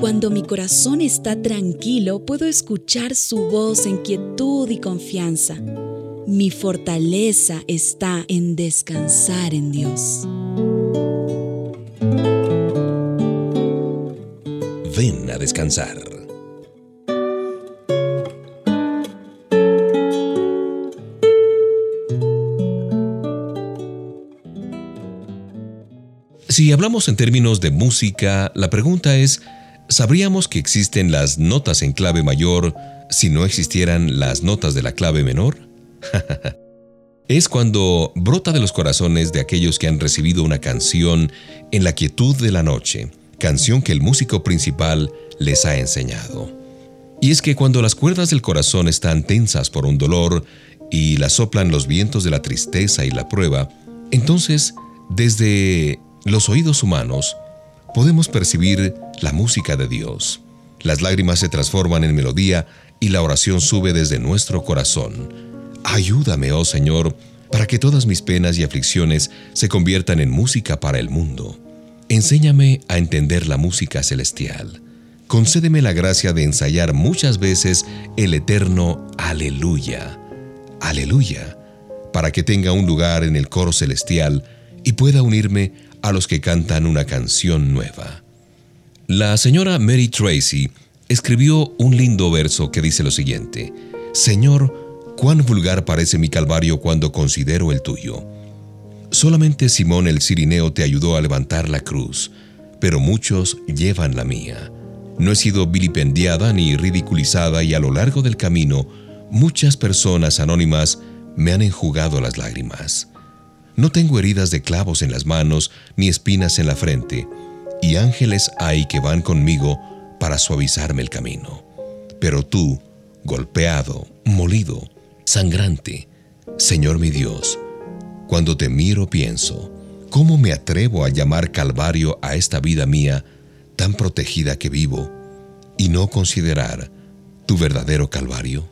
Cuando mi corazón está tranquilo, puedo escuchar su voz en quietud y confianza. Mi fortaleza está en descansar en Dios. Ven a descansar. Si hablamos en términos de música, la pregunta es, ¿sabríamos que existen las notas en clave mayor si no existieran las notas de la clave menor? es cuando brota de los corazones de aquellos que han recibido una canción en la quietud de la noche, canción que el músico principal les ha enseñado. Y es que cuando las cuerdas del corazón están tensas por un dolor y las soplan los vientos de la tristeza y la prueba, entonces, desde los oídos humanos podemos percibir la música de Dios. Las lágrimas se transforman en melodía y la oración sube desde nuestro corazón. Ayúdame, oh Señor, para que todas mis penas y aflicciones se conviertan en música para el mundo. Enséñame a entender la música celestial. Concédeme la gracia de ensayar muchas veces el eterno Aleluya. Aleluya, para que tenga un lugar en el coro celestial y pueda unirme a los que cantan una canción nueva. La señora Mary Tracy escribió un lindo verso que dice lo siguiente, Señor, cuán vulgar parece mi calvario cuando considero el tuyo. Solamente Simón el Cirineo te ayudó a levantar la cruz, pero muchos llevan la mía. No he sido vilipendiada ni ridiculizada y a lo largo del camino muchas personas anónimas me han enjugado las lágrimas. No tengo heridas de clavos en las manos ni espinas en la frente, y ángeles hay que van conmigo para suavizarme el camino. Pero tú, golpeado, molido, sangrante, Señor mi Dios, cuando te miro pienso, ¿cómo me atrevo a llamar Calvario a esta vida mía tan protegida que vivo y no considerar tu verdadero Calvario?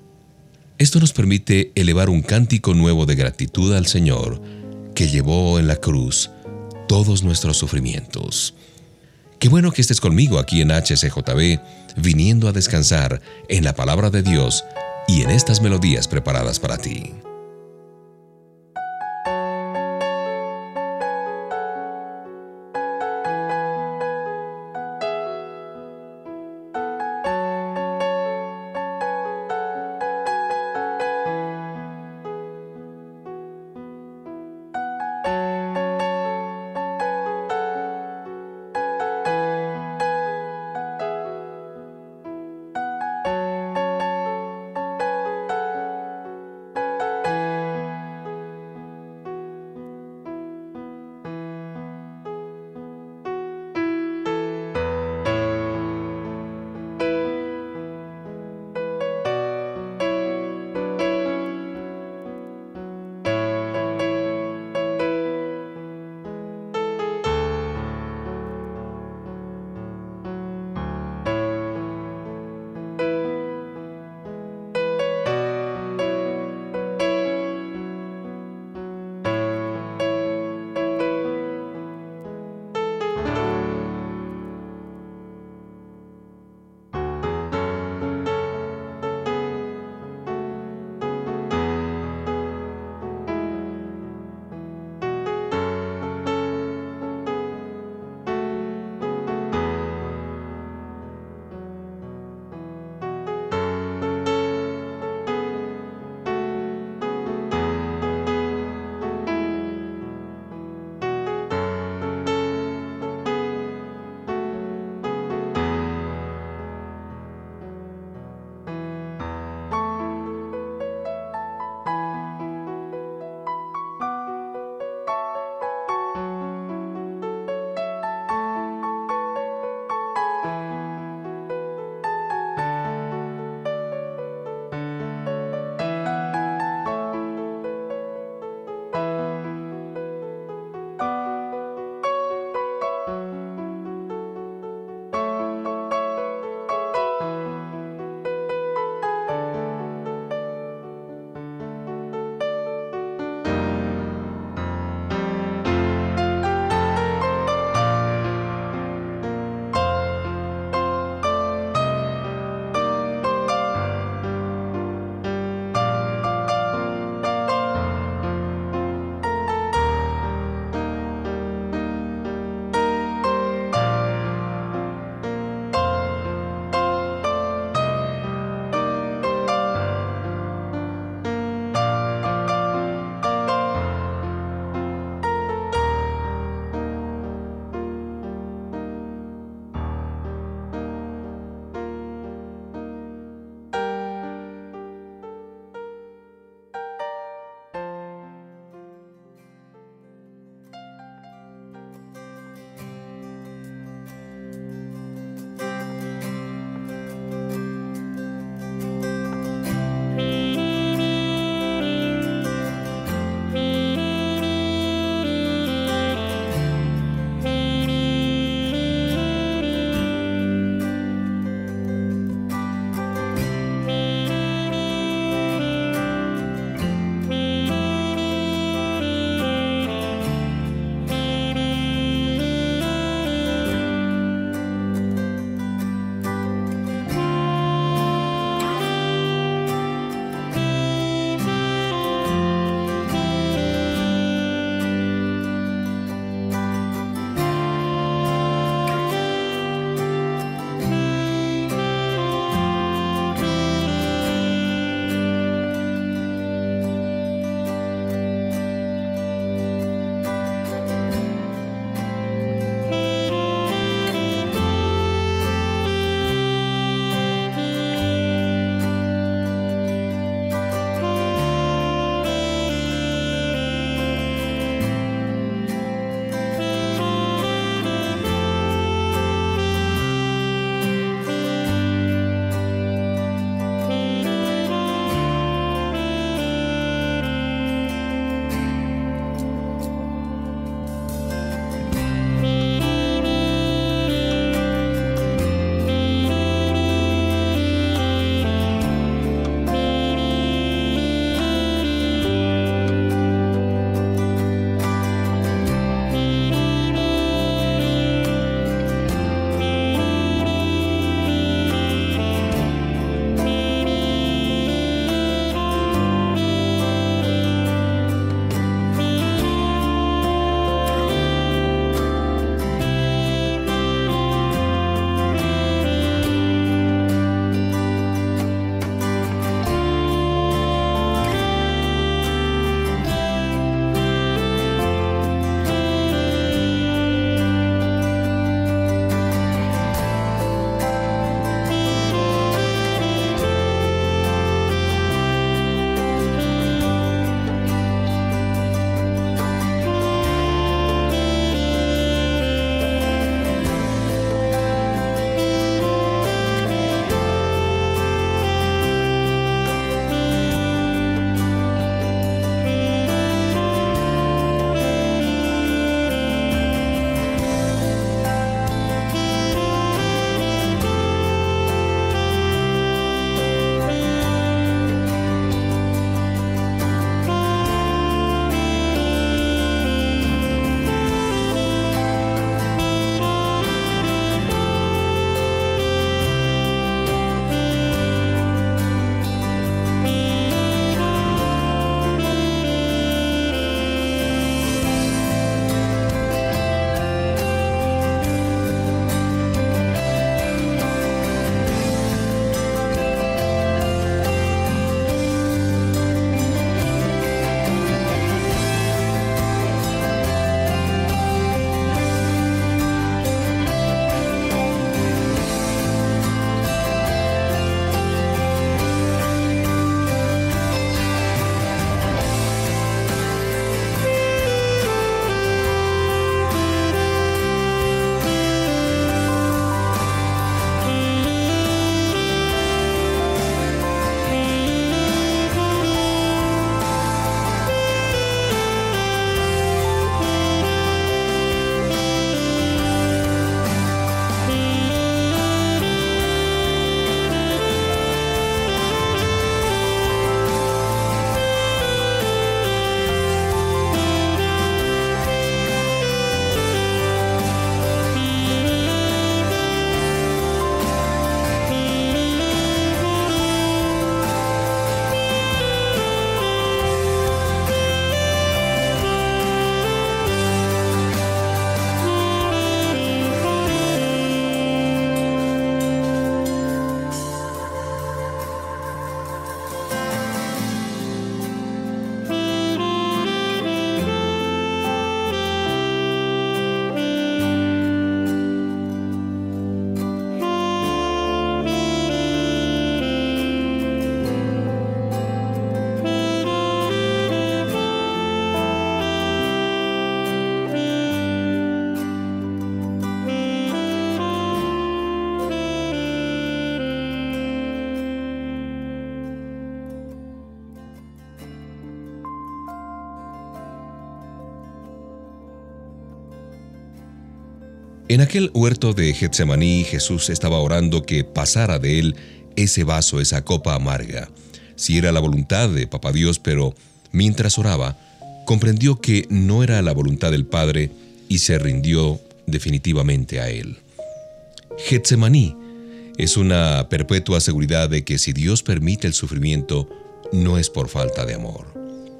Esto nos permite elevar un cántico nuevo de gratitud al Señor, que llevó en la cruz todos nuestros sufrimientos. Qué bueno que estés conmigo aquí en HCJB, viniendo a descansar en la palabra de Dios y en estas melodías preparadas para ti. En aquel huerto de Getsemaní Jesús estaba orando que pasara de él ese vaso, esa copa amarga. Si era la voluntad de Papá Dios, pero mientras oraba, comprendió que no era la voluntad del Padre y se rindió definitivamente a él. Getsemaní es una perpetua seguridad de que si Dios permite el sufrimiento, no es por falta de amor.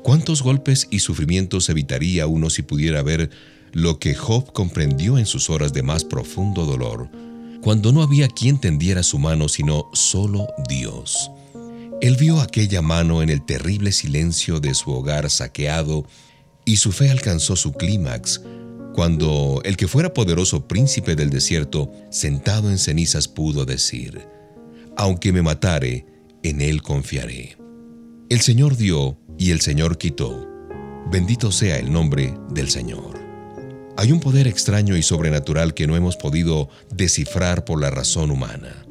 ¿Cuántos golpes y sufrimientos evitaría uno si pudiera ver lo que Job comprendió en sus horas de más profundo dolor, cuando no había quien tendiera su mano sino solo Dios? Él vio aquella mano en el terrible silencio de su hogar saqueado y su fe alcanzó su clímax cuando el que fuera poderoso príncipe del desierto, sentado en cenizas, pudo decir, Aunque me matare, en él confiaré. El Señor dio y el Señor quitó. Bendito sea el nombre del Señor. Hay un poder extraño y sobrenatural que no hemos podido descifrar por la razón humana.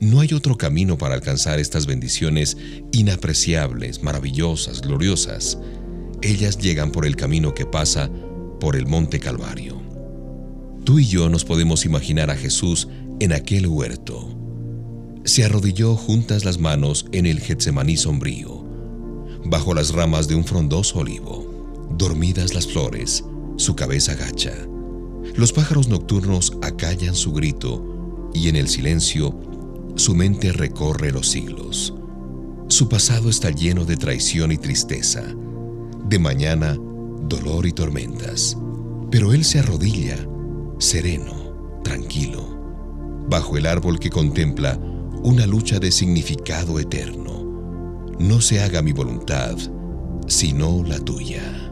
No hay otro camino para alcanzar estas bendiciones inapreciables, maravillosas, gloriosas. Ellas llegan por el camino que pasa por el monte Calvario. Tú y yo nos podemos imaginar a Jesús en aquel huerto. Se arrodilló juntas las manos en el Getsemaní sombrío, bajo las ramas de un frondoso olivo, dormidas las flores, su cabeza gacha. Los pájaros nocturnos acallan su grito y en el silencio su mente recorre los siglos. Su pasado está lleno de traición y tristeza, de mañana dolor y tormentas. Pero él se arrodilla, sereno, tranquilo, bajo el árbol que contempla una lucha de significado eterno. No se haga mi voluntad, sino la tuya.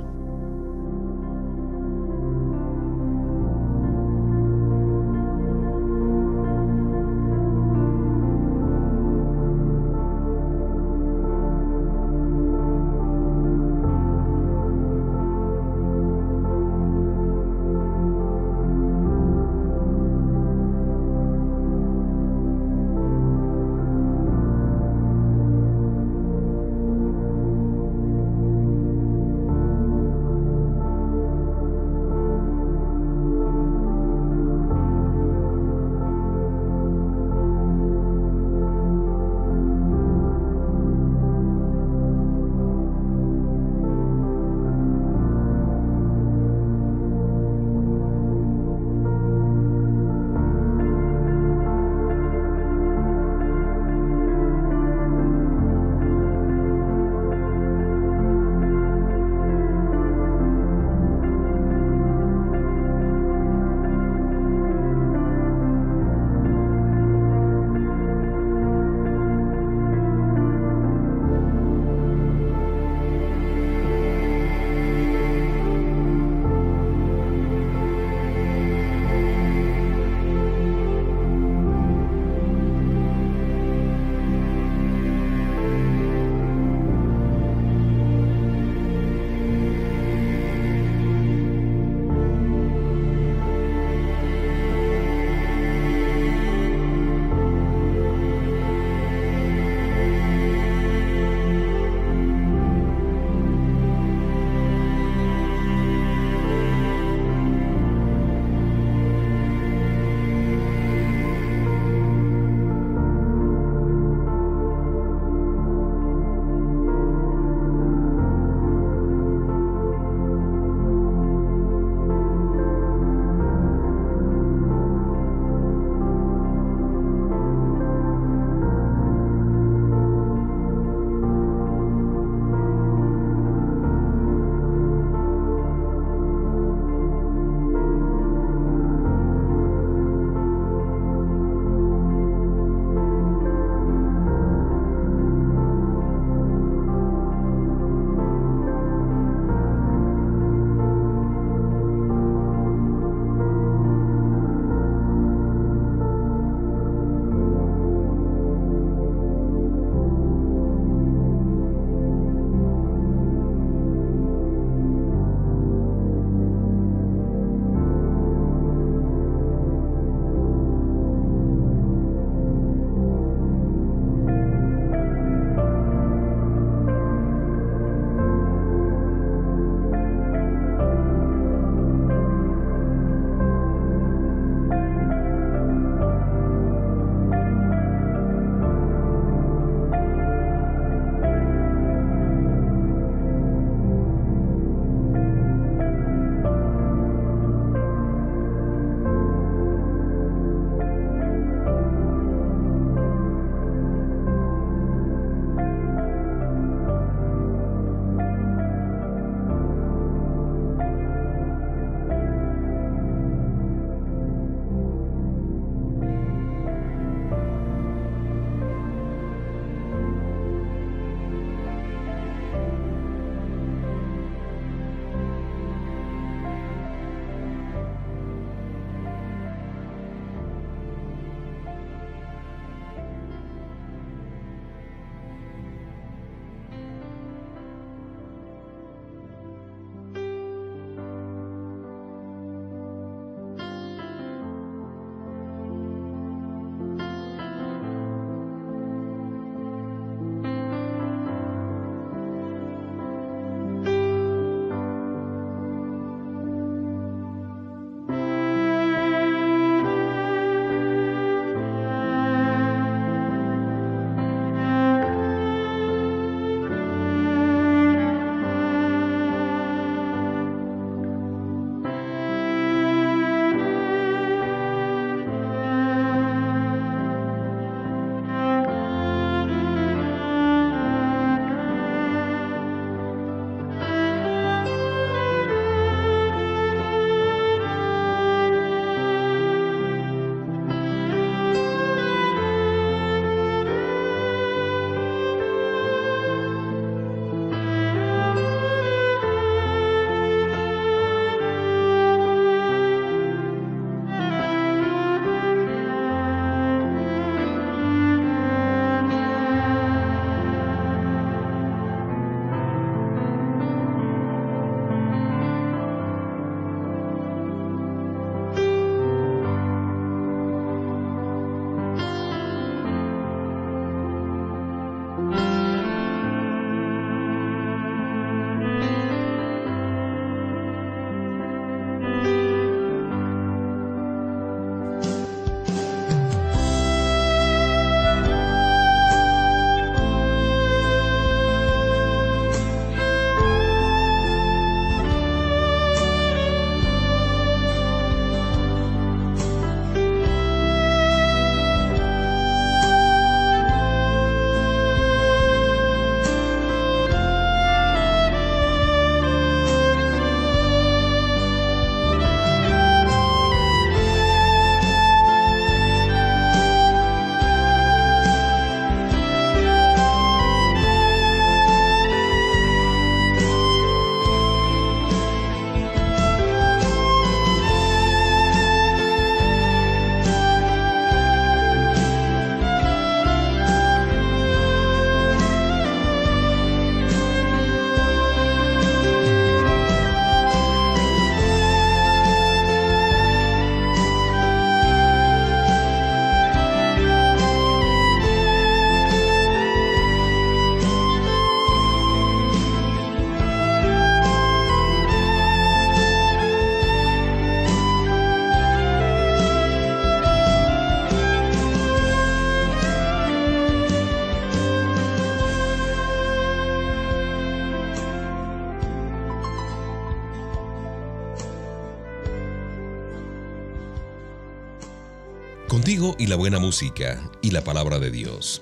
Buena música y la palabra de Dios.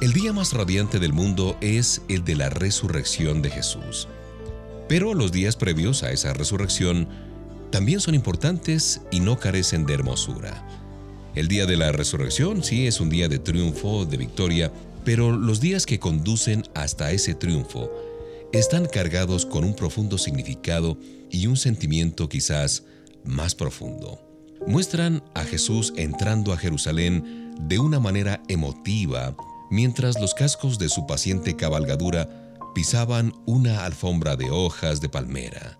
El día más radiante del mundo es el de la resurrección de Jesús. Pero los días previos a esa resurrección también son importantes y no carecen de hermosura. El día de la resurrección sí es un día de triunfo, de victoria, pero los días que conducen hasta ese triunfo están cargados con un profundo significado y un sentimiento quizás más profundo. Muestran a Jesús entrando a Jerusalén de una manera emotiva mientras los cascos de su paciente cabalgadura pisaban una alfombra de hojas de palmera.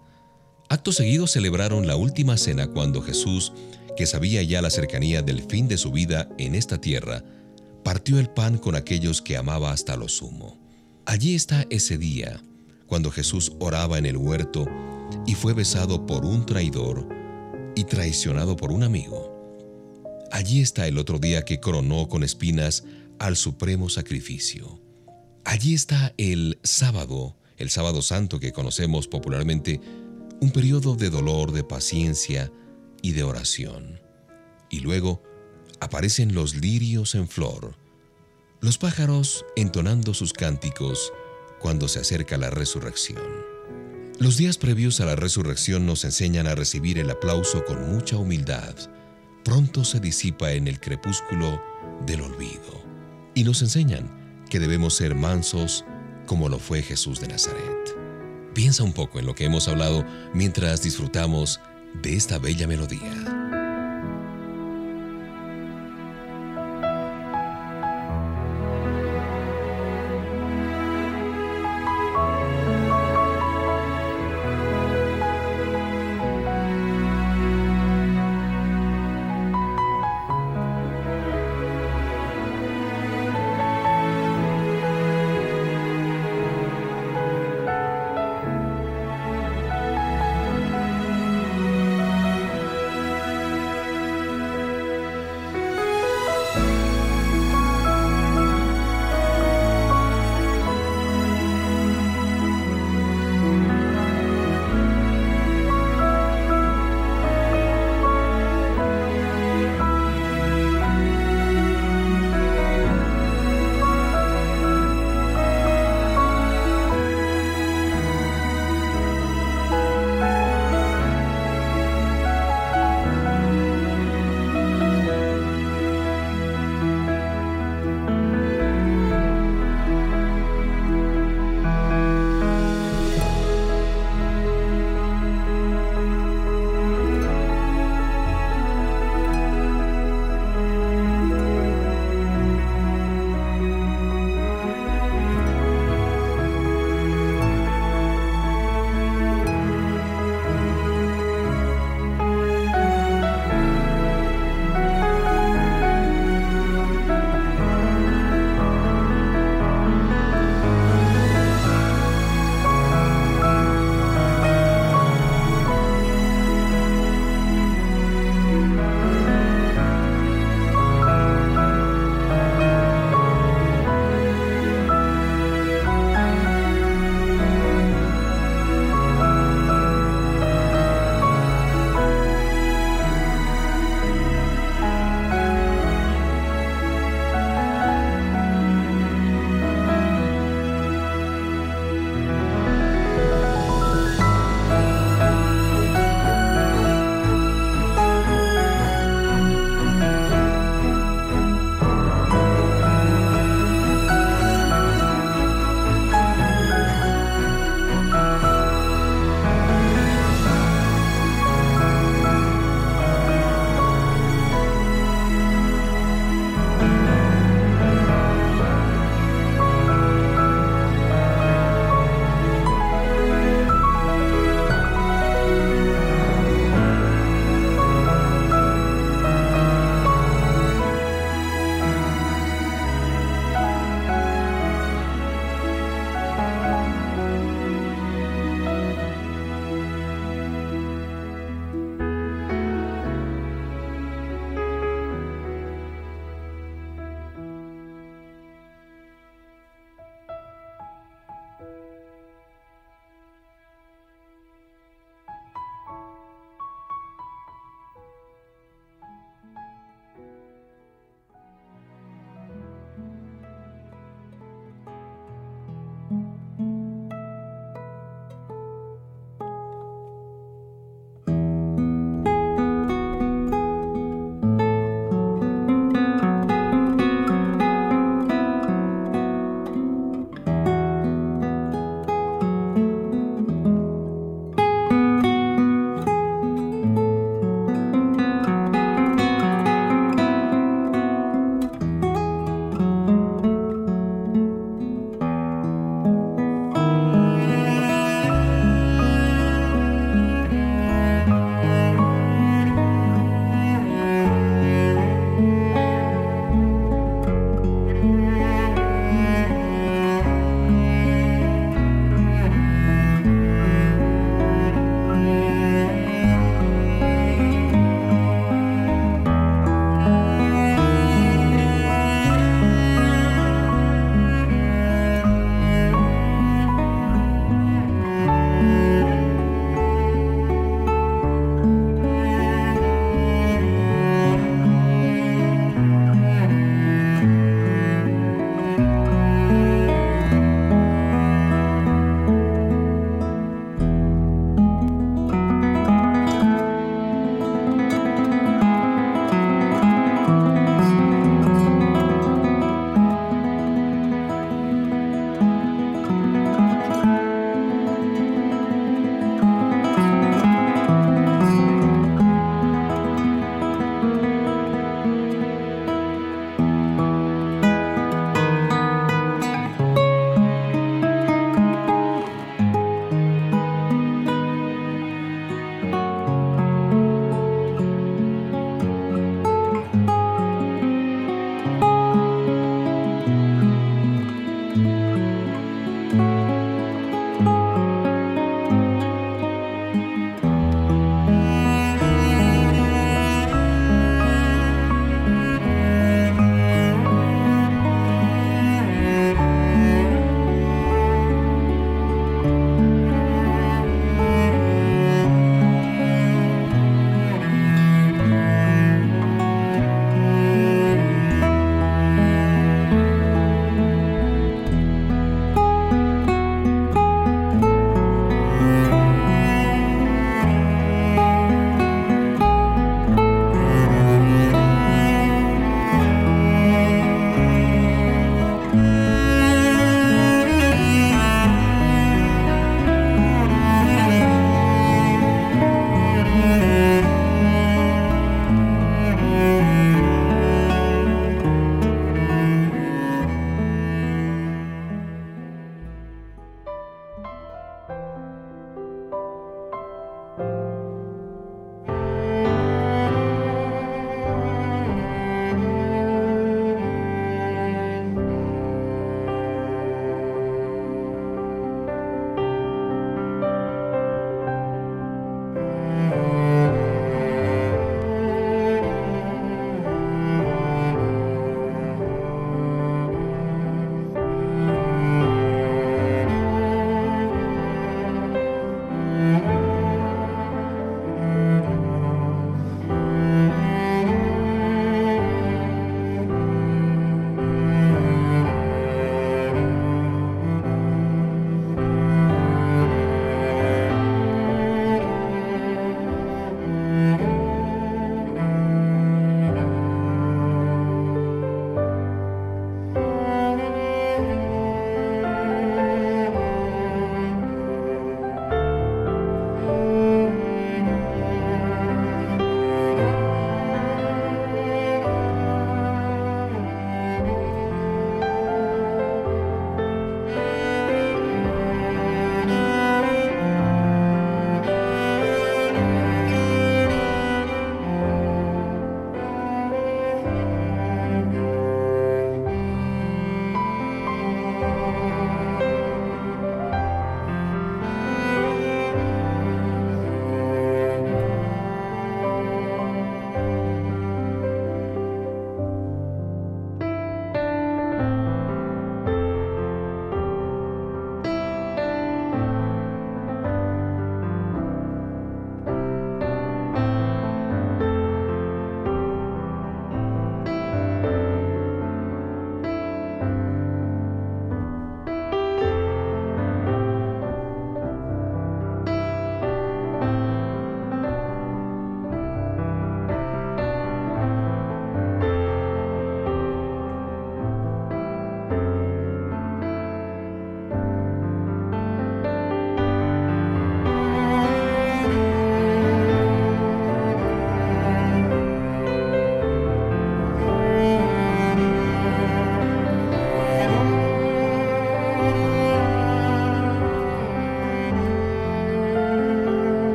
Acto seguido celebraron la última cena cuando Jesús, que sabía ya la cercanía del fin de su vida en esta tierra, partió el pan con aquellos que amaba hasta lo sumo. Allí está ese día, cuando Jesús oraba en el huerto y fue besado por un traidor y traicionado por un amigo. Allí está el otro día que coronó con espinas al supremo sacrificio. Allí está el sábado, el sábado santo que conocemos popularmente, un periodo de dolor, de paciencia y de oración. Y luego aparecen los lirios en flor, los pájaros entonando sus cánticos cuando se acerca la resurrección. Los días previos a la resurrección nos enseñan a recibir el aplauso con mucha humildad. Pronto se disipa en el crepúsculo del olvido. Y nos enseñan que debemos ser mansos como lo fue Jesús de Nazaret. Piensa un poco en lo que hemos hablado mientras disfrutamos de esta bella melodía.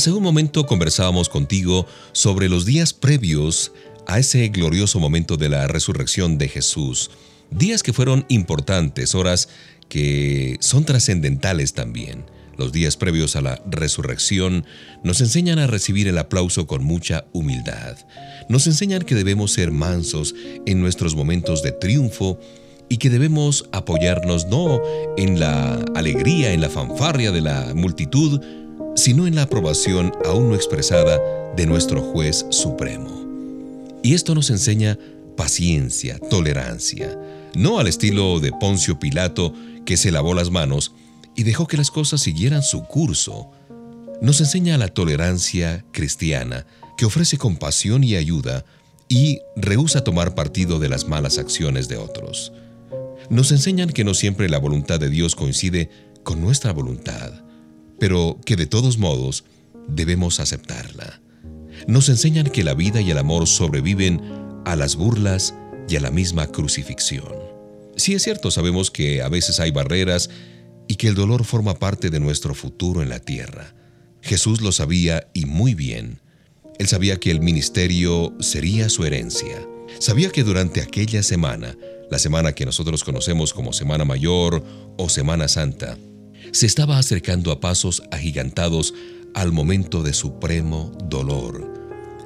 Hace un momento conversábamos contigo sobre los días previos a ese glorioso momento de la resurrección de Jesús. Días que fueron importantes, horas que son trascendentales también. Los días previos a la resurrección nos enseñan a recibir el aplauso con mucha humildad. Nos enseñan que debemos ser mansos en nuestros momentos de triunfo y que debemos apoyarnos no en la alegría, en la fanfarria de la multitud, sino en la aprobación aún no expresada de nuestro juez supremo. Y esto nos enseña paciencia, tolerancia, no al estilo de Poncio Pilato que se lavó las manos y dejó que las cosas siguieran su curso. Nos enseña la tolerancia cristiana que ofrece compasión y ayuda y rehúsa tomar partido de las malas acciones de otros. Nos enseñan que no siempre la voluntad de Dios coincide con nuestra voluntad, pero que de todos modos debemos aceptarla nos enseñan que la vida y el amor sobreviven a las burlas y a la misma crucifixión. Sí es cierto, sabemos que a veces hay barreras y que el dolor forma parte de nuestro futuro en la tierra. Jesús lo sabía y muy bien. Él sabía que el ministerio sería su herencia. Sabía que durante aquella semana, la semana que nosotros conocemos como Semana Mayor o Semana Santa, se estaba acercando a pasos agigantados al momento de supremo dolor.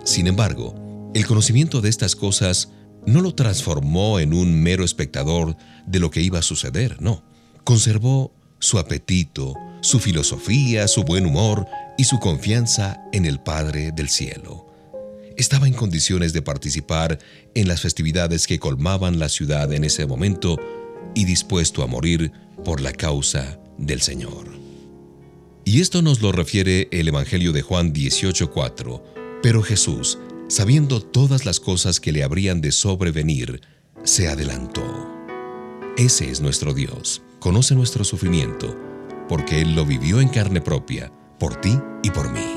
Sin embargo, el conocimiento de estas cosas no lo transformó en un mero espectador de lo que iba a suceder, no. Conservó su apetito, su filosofía, su buen humor y su confianza en el Padre del Cielo. Estaba en condiciones de participar en las festividades que colmaban la ciudad en ese momento y dispuesto a morir por la causa del Señor. Y esto nos lo refiere el Evangelio de Juan 18:4. Pero Jesús, sabiendo todas las cosas que le habrían de sobrevenir, se adelantó. Ese es nuestro Dios, conoce nuestro sufrimiento, porque Él lo vivió en carne propia, por ti y por mí.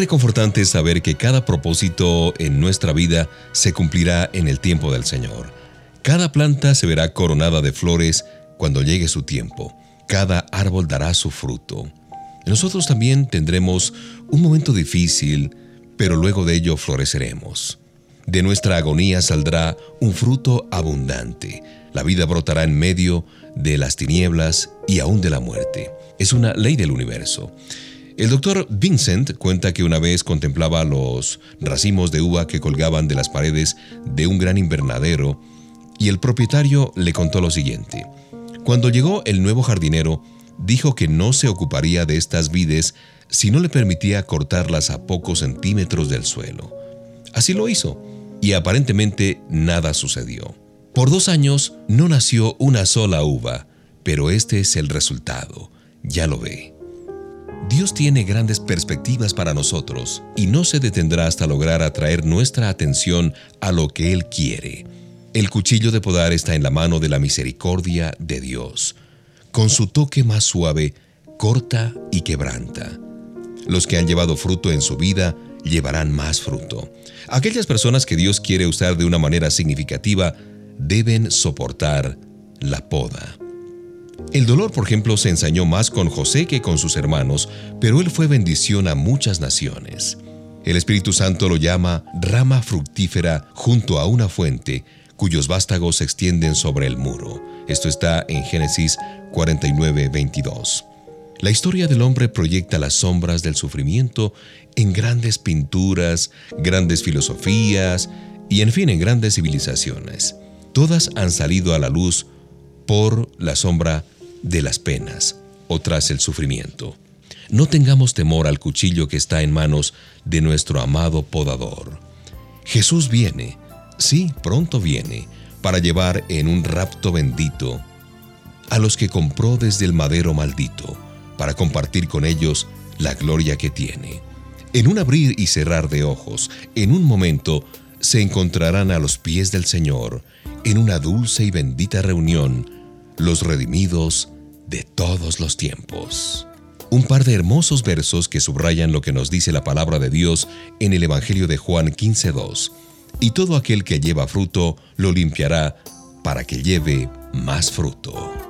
Reconfortante saber que cada propósito en nuestra vida se cumplirá en el tiempo del Señor. Cada planta se verá coronada de flores cuando llegue su tiempo. Cada árbol dará su fruto. Nosotros también tendremos un momento difícil, pero luego de ello floreceremos. De nuestra agonía saldrá un fruto abundante. La vida brotará en medio de las tinieblas y aún de la muerte. Es una ley del universo. El doctor Vincent cuenta que una vez contemplaba los racimos de uva que colgaban de las paredes de un gran invernadero y el propietario le contó lo siguiente. Cuando llegó el nuevo jardinero, dijo que no se ocuparía de estas vides si no le permitía cortarlas a pocos centímetros del suelo. Así lo hizo, y aparentemente nada sucedió. Por dos años no nació una sola uva, pero este es el resultado, ya lo ve. Dios tiene grandes perspectivas para nosotros y no se detendrá hasta lograr atraer nuestra atención a lo que Él quiere. El cuchillo de podar está en la mano de la misericordia de Dios. Con su toque más suave, corta y quebranta. Los que han llevado fruto en su vida llevarán más fruto. Aquellas personas que Dios quiere usar de una manera significativa deben soportar la poda. El dolor, por ejemplo, se ensañó más con José que con sus hermanos, pero él fue bendición a muchas naciones. El Espíritu Santo lo llama rama fructífera junto a una fuente, cuyos vástagos se extienden sobre el muro. Esto está en Génesis 49, 22. La historia del hombre proyecta las sombras del sufrimiento en grandes pinturas, grandes filosofías y en fin en grandes civilizaciones. Todas han salido a la luz por la sombra de las penas o tras el sufrimiento. No tengamos temor al cuchillo que está en manos de nuestro amado podador. Jesús viene, sí, pronto viene, para llevar en un rapto bendito a los que compró desde el madero maldito para compartir con ellos la gloria que tiene. En un abrir y cerrar de ojos, en un momento, se encontrarán a los pies del Señor, en una dulce y bendita reunión, los redimidos de todos los tiempos. Un par de hermosos versos que subrayan lo que nos dice la palabra de Dios en el Evangelio de Juan 15.2. Y todo aquel que lleva fruto lo limpiará para que lleve más fruto.